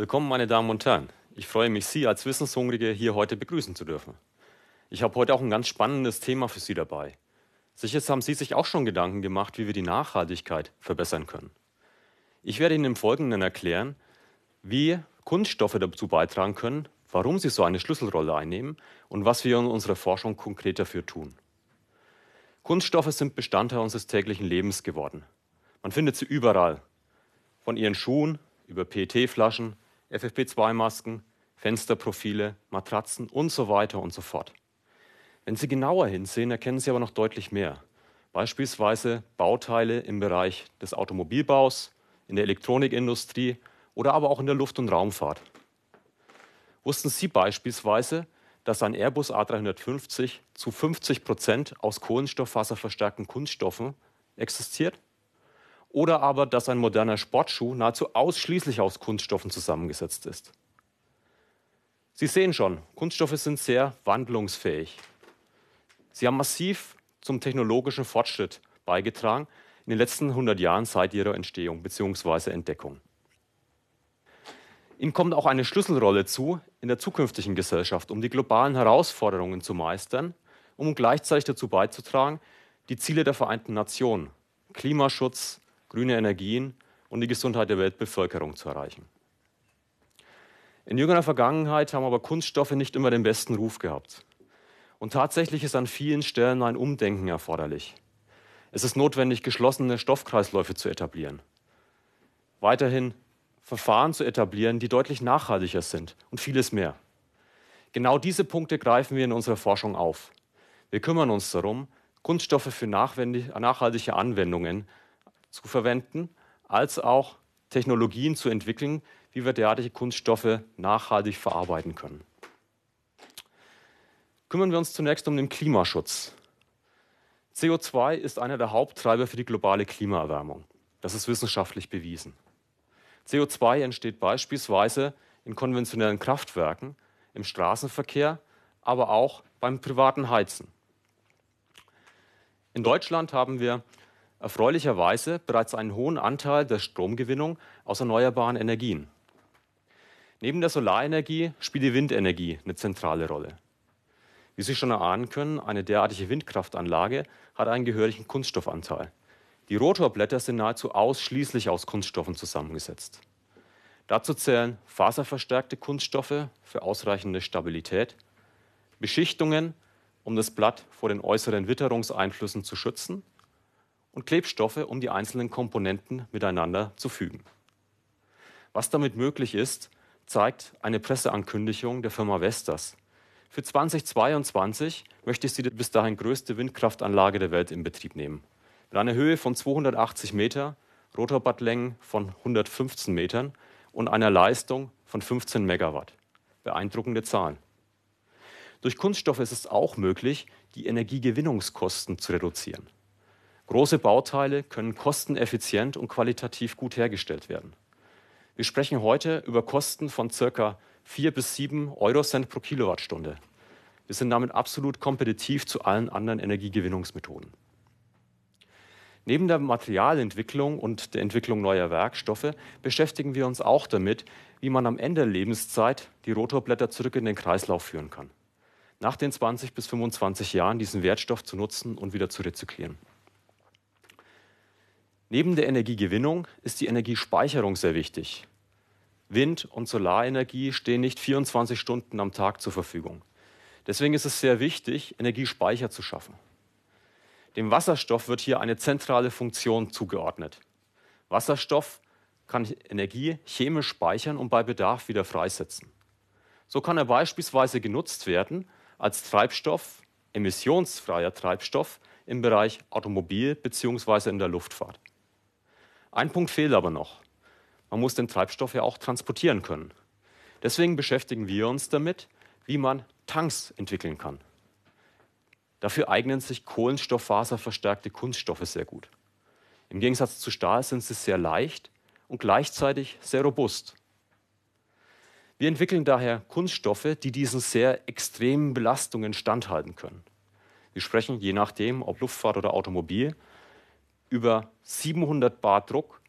Willkommen, meine Damen und Herren. Ich freue mich, Sie als Wissenshungrige hier heute begrüßen zu dürfen. Ich habe heute auch ein ganz spannendes Thema für Sie dabei. Sicher haben Sie sich auch schon Gedanken gemacht, wie wir die Nachhaltigkeit verbessern können. Ich werde Ihnen im Folgenden erklären, wie Kunststoffe dazu beitragen können, warum sie so eine Schlüsselrolle einnehmen und was wir in unserer Forschung konkret dafür tun. Kunststoffe sind Bestandteil unseres täglichen Lebens geworden. Man findet sie überall. Von ihren Schuhen über PET-Flaschen, FFP2-Masken, Fensterprofile, Matratzen und so weiter und so fort. Wenn Sie genauer hinsehen, erkennen Sie aber noch deutlich mehr. Beispielsweise Bauteile im Bereich des Automobilbaus, in der Elektronikindustrie oder aber auch in der Luft- und Raumfahrt. Wussten Sie beispielsweise, dass ein Airbus A350 zu 50 Prozent aus kohlenstofffaserverstärkten Kunststoffen existiert? Oder aber, dass ein moderner Sportschuh nahezu ausschließlich aus Kunststoffen zusammengesetzt ist? Sie sehen schon, Kunststoffe sind sehr wandlungsfähig. Sie haben massiv zum technologischen Fortschritt beigetragen in den letzten 100 Jahren seit ihrer Entstehung bzw. Entdeckung. Ihnen kommt auch eine Schlüsselrolle zu in der zukünftigen Gesellschaft, um die globalen Herausforderungen zu meistern, um gleichzeitig dazu beizutragen, die Ziele der Vereinten Nationen, Klimaschutz, grüne Energien und die Gesundheit der Weltbevölkerung zu erreichen. In jüngerer Vergangenheit haben aber Kunststoffe nicht immer den besten Ruf gehabt. Und tatsächlich ist an vielen Stellen ein Umdenken erforderlich. Es ist notwendig, geschlossene Stoffkreisläufe zu etablieren. Weiterhin Verfahren zu etablieren, die deutlich nachhaltiger sind und vieles mehr. Genau diese Punkte greifen wir in unserer Forschung auf. Wir kümmern uns darum, Kunststoffe für nachhaltige Anwendungen zu verwenden, als auch Technologien zu entwickeln, wie wir derartige Kunststoffe nachhaltig verarbeiten können. Kümmern wir uns zunächst um den Klimaschutz. CO2 ist einer der Haupttreiber für die globale Klimaerwärmung. Das ist wissenschaftlich bewiesen. CO2 entsteht beispielsweise in konventionellen Kraftwerken, im Straßenverkehr, aber auch beim privaten Heizen. In Deutschland haben wir erfreulicherweise bereits einen hohen Anteil der Stromgewinnung aus erneuerbaren Energien. Neben der Solarenergie spielt die Windenergie eine zentrale Rolle. Wie Sie schon erahnen können, eine derartige Windkraftanlage hat einen gehörigen Kunststoffanteil. Die Rotorblätter sind nahezu ausschließlich aus Kunststoffen zusammengesetzt. Dazu zählen faserverstärkte Kunststoffe für ausreichende Stabilität, Beschichtungen, um das Blatt vor den äußeren Witterungseinflüssen zu schützen und Klebstoffe, um die einzelnen Komponenten miteinander zu fügen. Was damit möglich ist, zeigt eine Presseankündigung der Firma Vestas. Für 2022 möchte sie die bis dahin größte Windkraftanlage der Welt in Betrieb nehmen mit einer Höhe von 280 Meter, Rotorblattlängen von 115 Metern und einer Leistung von 15 Megawatt. Beeindruckende Zahlen. Durch Kunststoffe ist es auch möglich, die Energiegewinnungskosten zu reduzieren. Große Bauteile können kosteneffizient und qualitativ gut hergestellt werden. Wir sprechen heute über Kosten von ca. 4 bis 7 Eurocent pro Kilowattstunde. Wir sind damit absolut kompetitiv zu allen anderen Energiegewinnungsmethoden. Neben der Materialentwicklung und der Entwicklung neuer Werkstoffe beschäftigen wir uns auch damit, wie man am Ende der Lebenszeit die Rotorblätter zurück in den Kreislauf führen kann. Nach den 20 bis 25 Jahren diesen Wertstoff zu nutzen und wieder zu rezyklieren. Neben der Energiegewinnung ist die Energiespeicherung sehr wichtig. Wind- und Solarenergie stehen nicht 24 Stunden am Tag zur Verfügung. Deswegen ist es sehr wichtig, Energiespeicher zu schaffen. Dem Wasserstoff wird hier eine zentrale Funktion zugeordnet. Wasserstoff kann Energie chemisch speichern und bei Bedarf wieder freisetzen. So kann er beispielsweise genutzt werden als Treibstoff, emissionsfreier Treibstoff im Bereich Automobil bzw. in der Luftfahrt. Ein Punkt fehlt aber noch. Man muss den Treibstoff ja auch transportieren können. Deswegen beschäftigen wir uns damit, wie man Tanks entwickeln kann. Dafür eignen sich kohlenstofffaserverstärkte Kunststoffe sehr gut. Im Gegensatz zu Stahl sind sie sehr leicht und gleichzeitig sehr robust. Wir entwickeln daher Kunststoffe, die diesen sehr extremen Belastungen standhalten können. Wir sprechen, je nachdem, ob Luftfahrt oder Automobil, über 700 Bar Druck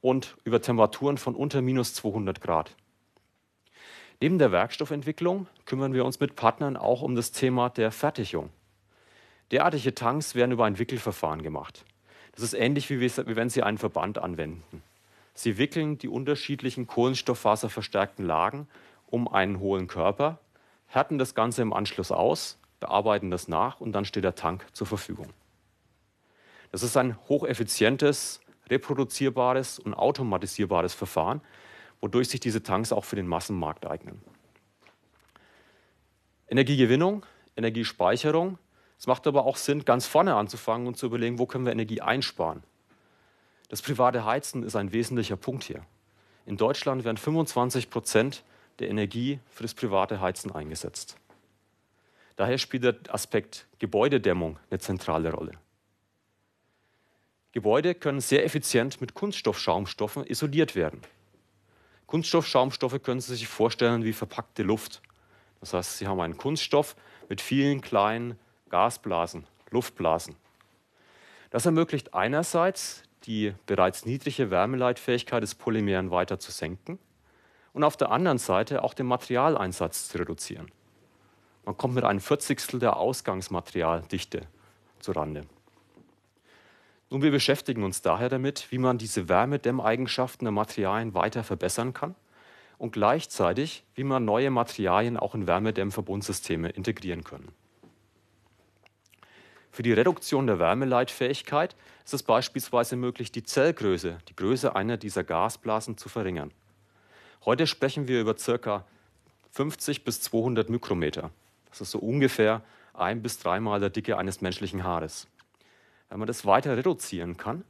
und über Temperaturen von unter minus 200 Grad. Neben der Werkstoffentwicklung kümmern wir uns mit Partnern auch um das Thema der Fertigung. Derartige Tanks werden über ein Wickelverfahren gemacht. Das ist ähnlich, wie, wenn Sie einen Verband anwenden. Sie wickeln die unterschiedlichen kohlenstofffaserverstärkten Lagen um einen hohlen Körper, härten das Ganze im Anschluss aus, bearbeiten das nach und dann steht der Tank zur Verfügung. Das ist ein hocheffizientes, reproduzierbares und automatisierbares Verfahren, wodurch sich diese Tanks auch für den Massenmarkt eignen. Energiegewinnung, Energiespeicherung. Es macht aber auch Sinn, ganz vorne anzufangen und zu überlegen, wo können wir Energie einsparen. Das private Heizen ist ein wesentlicher Punkt hier. In Deutschland werden 25 Prozent der Energie für das private Heizen eingesetzt. Daher spielt der Aspekt Gebäudedämmung eine zentrale Rolle. Gebäude können sehr effizient mit Kunststoffschaumstoffen isoliert werden. Kunststoffschaumstoffe können Sie sich vorstellen wie verpackte Luft. Das heißt, Sie haben einen Kunststoff mit vielen kleinen Gasblasen, Luftblasen. Das ermöglicht einerseits die bereits niedrige Wärmeleitfähigkeit des Polymeren weiter zu senken und auf der anderen Seite auch den Materialeinsatz zu reduzieren. Man kommt mit einem Vierzigstel der Ausgangsmaterialdichte zurande. Nun, wir beschäftigen uns daher damit, wie man diese Wärmedämmeigenschaften der Materialien weiter verbessern kann und gleichzeitig, wie man neue Materialien auch in Wärmedämmverbundsysteme integrieren können. Für die Reduktion der Wärmeleitfähigkeit ist es beispielsweise möglich, die Zellgröße, die Größe einer dieser Gasblasen zu verringern. Heute sprechen wir über ca. 50 bis 200 Mikrometer. Das ist so ungefähr ein bis dreimal der Dicke eines menschlichen Haares. Wenn man das weiter reduzieren kann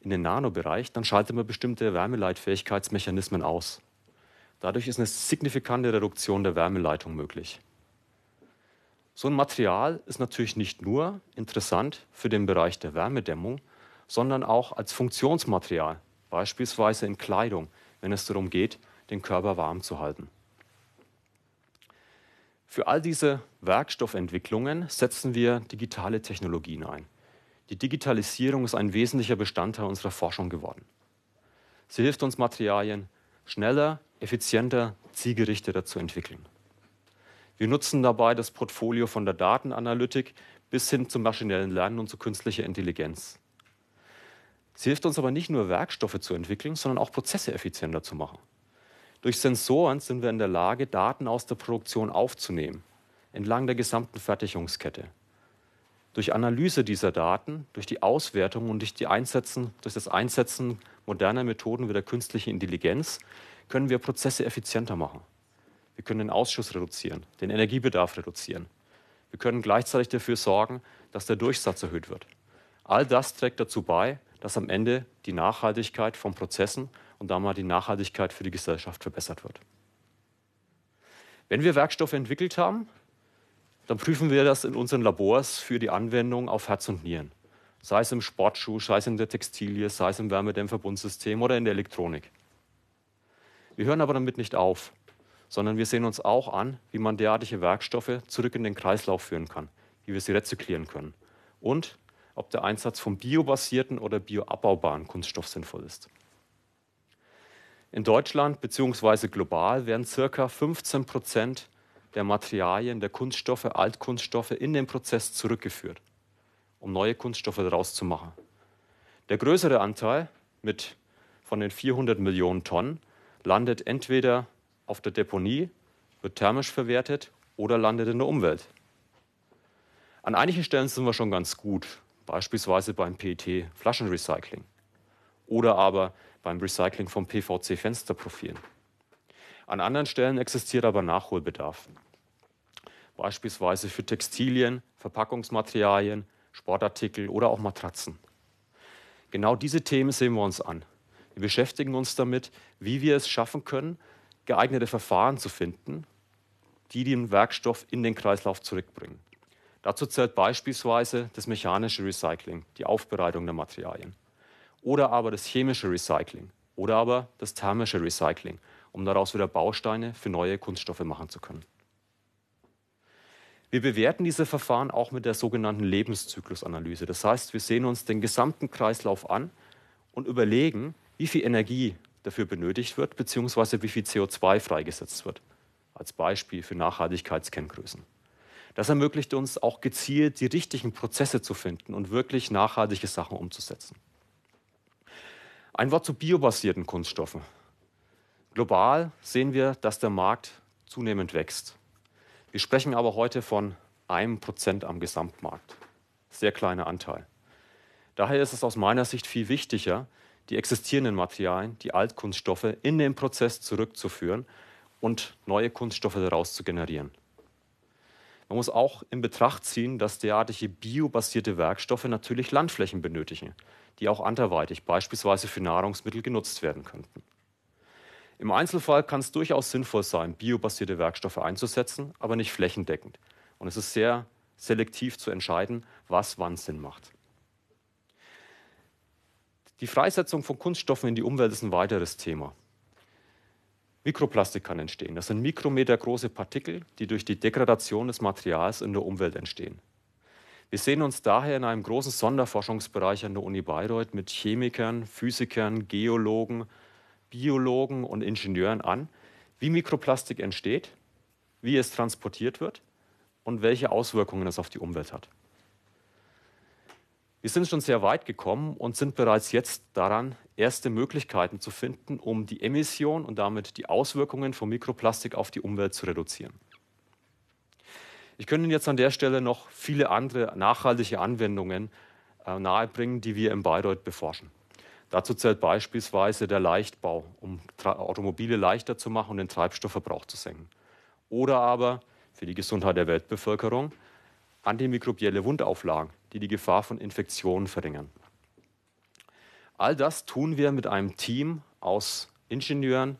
in den Nanobereich, dann schaltet man bestimmte Wärmeleitfähigkeitsmechanismen aus. Dadurch ist eine signifikante Reduktion der Wärmeleitung möglich. So ein Material ist natürlich nicht nur interessant für den Bereich der Wärmedämmung, sondern auch als Funktionsmaterial, beispielsweise in Kleidung, wenn es darum geht, den Körper warm zu halten. Für all diese Werkstoffentwicklungen setzen wir digitale Technologien ein. Die Digitalisierung ist ein wesentlicher Bestandteil unserer Forschung geworden. Sie hilft uns, Materialien schneller, effizienter, zielgerichteter zu entwickeln. Wir nutzen dabei das Portfolio von der Datenanalytik bis hin zum maschinellen Lernen und zu künstlicher Intelligenz. Sie hilft uns aber nicht nur Werkstoffe zu entwickeln, sondern auch Prozesse effizienter zu machen. Durch Sensoren sind wir in der Lage, Daten aus der Produktion aufzunehmen, entlang der gesamten Fertigungskette. Durch Analyse dieser Daten, durch die Auswertung und durch, die Einsetzen, durch das Einsetzen moderner Methoden wie der künstlichen Intelligenz können wir Prozesse effizienter machen. Wir können den Ausschuss reduzieren, den Energiebedarf reduzieren. Wir können gleichzeitig dafür sorgen, dass der Durchsatz erhöht wird. All das trägt dazu bei, dass am Ende die Nachhaltigkeit von Prozessen und damit die Nachhaltigkeit für die Gesellschaft verbessert wird. Wenn wir Werkstoffe entwickelt haben, dann prüfen wir das in unseren Labors für die Anwendung auf Herz und Nieren. Sei es im Sportschuh, sei es in der Textilie, sei es im Wärmedämmverbundsystem oder in der Elektronik. Wir hören aber damit nicht auf, sondern wir sehen uns auch an, wie man derartige Werkstoffe zurück in den Kreislauf führen kann, wie wir sie rezyklieren können und ob der Einsatz von biobasierten oder bioabbaubaren Kunststoff sinnvoll ist. In Deutschland bzw. global werden ca. 15 Prozent der Materialien, der Kunststoffe, Altkunststoffe in den Prozess zurückgeführt, um neue Kunststoffe daraus zu machen. Der größere Anteil mit von den 400 Millionen Tonnen landet entweder auf der Deponie, wird thermisch verwertet oder landet in der Umwelt. An einigen Stellen sind wir schon ganz gut, beispielsweise beim PET-Flaschenrecycling oder aber beim Recycling von PVC-Fensterprofilen. An anderen Stellen existiert aber Nachholbedarf. Beispielsweise für Textilien, Verpackungsmaterialien, Sportartikel oder auch Matratzen. Genau diese Themen sehen wir uns an. Wir beschäftigen uns damit, wie wir es schaffen können, geeignete Verfahren zu finden, die den Werkstoff in den Kreislauf zurückbringen. Dazu zählt beispielsweise das mechanische Recycling, die Aufbereitung der Materialien oder aber das chemische Recycling oder aber das thermische Recycling, um daraus wieder Bausteine für neue Kunststoffe machen zu können. Wir bewerten diese Verfahren auch mit der sogenannten Lebenszyklusanalyse. Das heißt, wir sehen uns den gesamten Kreislauf an und überlegen, wie viel Energie dafür benötigt wird, beziehungsweise wie viel CO2 freigesetzt wird. als Beispiel für Nachhaltigkeitskenngrößen. Das ermöglicht uns auch gezielt die richtigen Prozesse zu finden und wirklich nachhaltige Sachen umzusetzen. Ein Wort zu biobasierten Kunststoffen. Global sehen wir, dass der Markt zunehmend wächst. Wir sprechen aber heute von einem Prozent am Gesamtmarkt. Sehr kleiner Anteil. Daher ist es aus meiner Sicht viel wichtiger, die existierenden Materialien, die Altkunststoffe, in den Prozess zurückzuführen und neue Kunststoffe daraus zu generieren. Man muss auch in Betracht ziehen, dass derartige biobasierte Werkstoffe natürlich Landflächen benötigen, die auch anderweitig, beispielsweise für Nahrungsmittel, genutzt werden könnten. Im Einzelfall kann es durchaus sinnvoll sein, biobasierte Werkstoffe einzusetzen, aber nicht flächendeckend. Und es ist sehr selektiv zu entscheiden, was wann Sinn macht. Die Freisetzung von Kunststoffen in die Umwelt ist ein weiteres Thema. Mikroplastik kann entstehen. Das sind mikrometergroße Partikel, die durch die Degradation des Materials in der Umwelt entstehen. Wir sehen uns daher in einem großen Sonderforschungsbereich an der Uni Bayreuth mit Chemikern, Physikern, Geologen, Biologen und Ingenieuren an, wie Mikroplastik entsteht, wie es transportiert wird und welche Auswirkungen es auf die Umwelt hat. Wir sind schon sehr weit gekommen und sind bereits jetzt daran, erste Möglichkeiten zu finden, um die Emission und damit die Auswirkungen von Mikroplastik auf die Umwelt zu reduzieren. Ich könnte Ihnen jetzt an der Stelle noch viele andere nachhaltige Anwendungen äh, nahebringen, die wir in Bayreuth beforschen. Dazu zählt beispielsweise der Leichtbau, um Automobile leichter zu machen und den Treibstoffverbrauch zu senken. Oder aber für die Gesundheit der Weltbevölkerung antimikrobielle Wundauflagen, die die Gefahr von Infektionen verringern. All das tun wir mit einem Team aus Ingenieuren,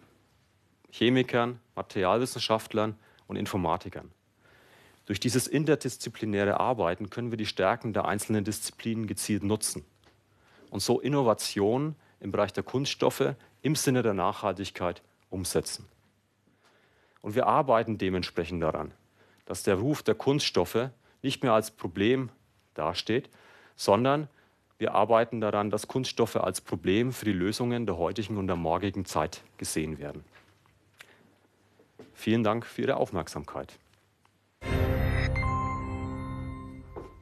Chemikern, Materialwissenschaftlern und Informatikern. Durch dieses interdisziplinäre Arbeiten können wir die Stärken der einzelnen Disziplinen gezielt nutzen und so Innovationen im Bereich der Kunststoffe im Sinne der Nachhaltigkeit umsetzen. Und wir arbeiten dementsprechend daran, dass der Ruf der Kunststoffe nicht mehr als Problem dasteht, sondern wir arbeiten daran, dass Kunststoffe als Problem für die Lösungen der heutigen und der morgigen Zeit gesehen werden. Vielen Dank für Ihre Aufmerksamkeit.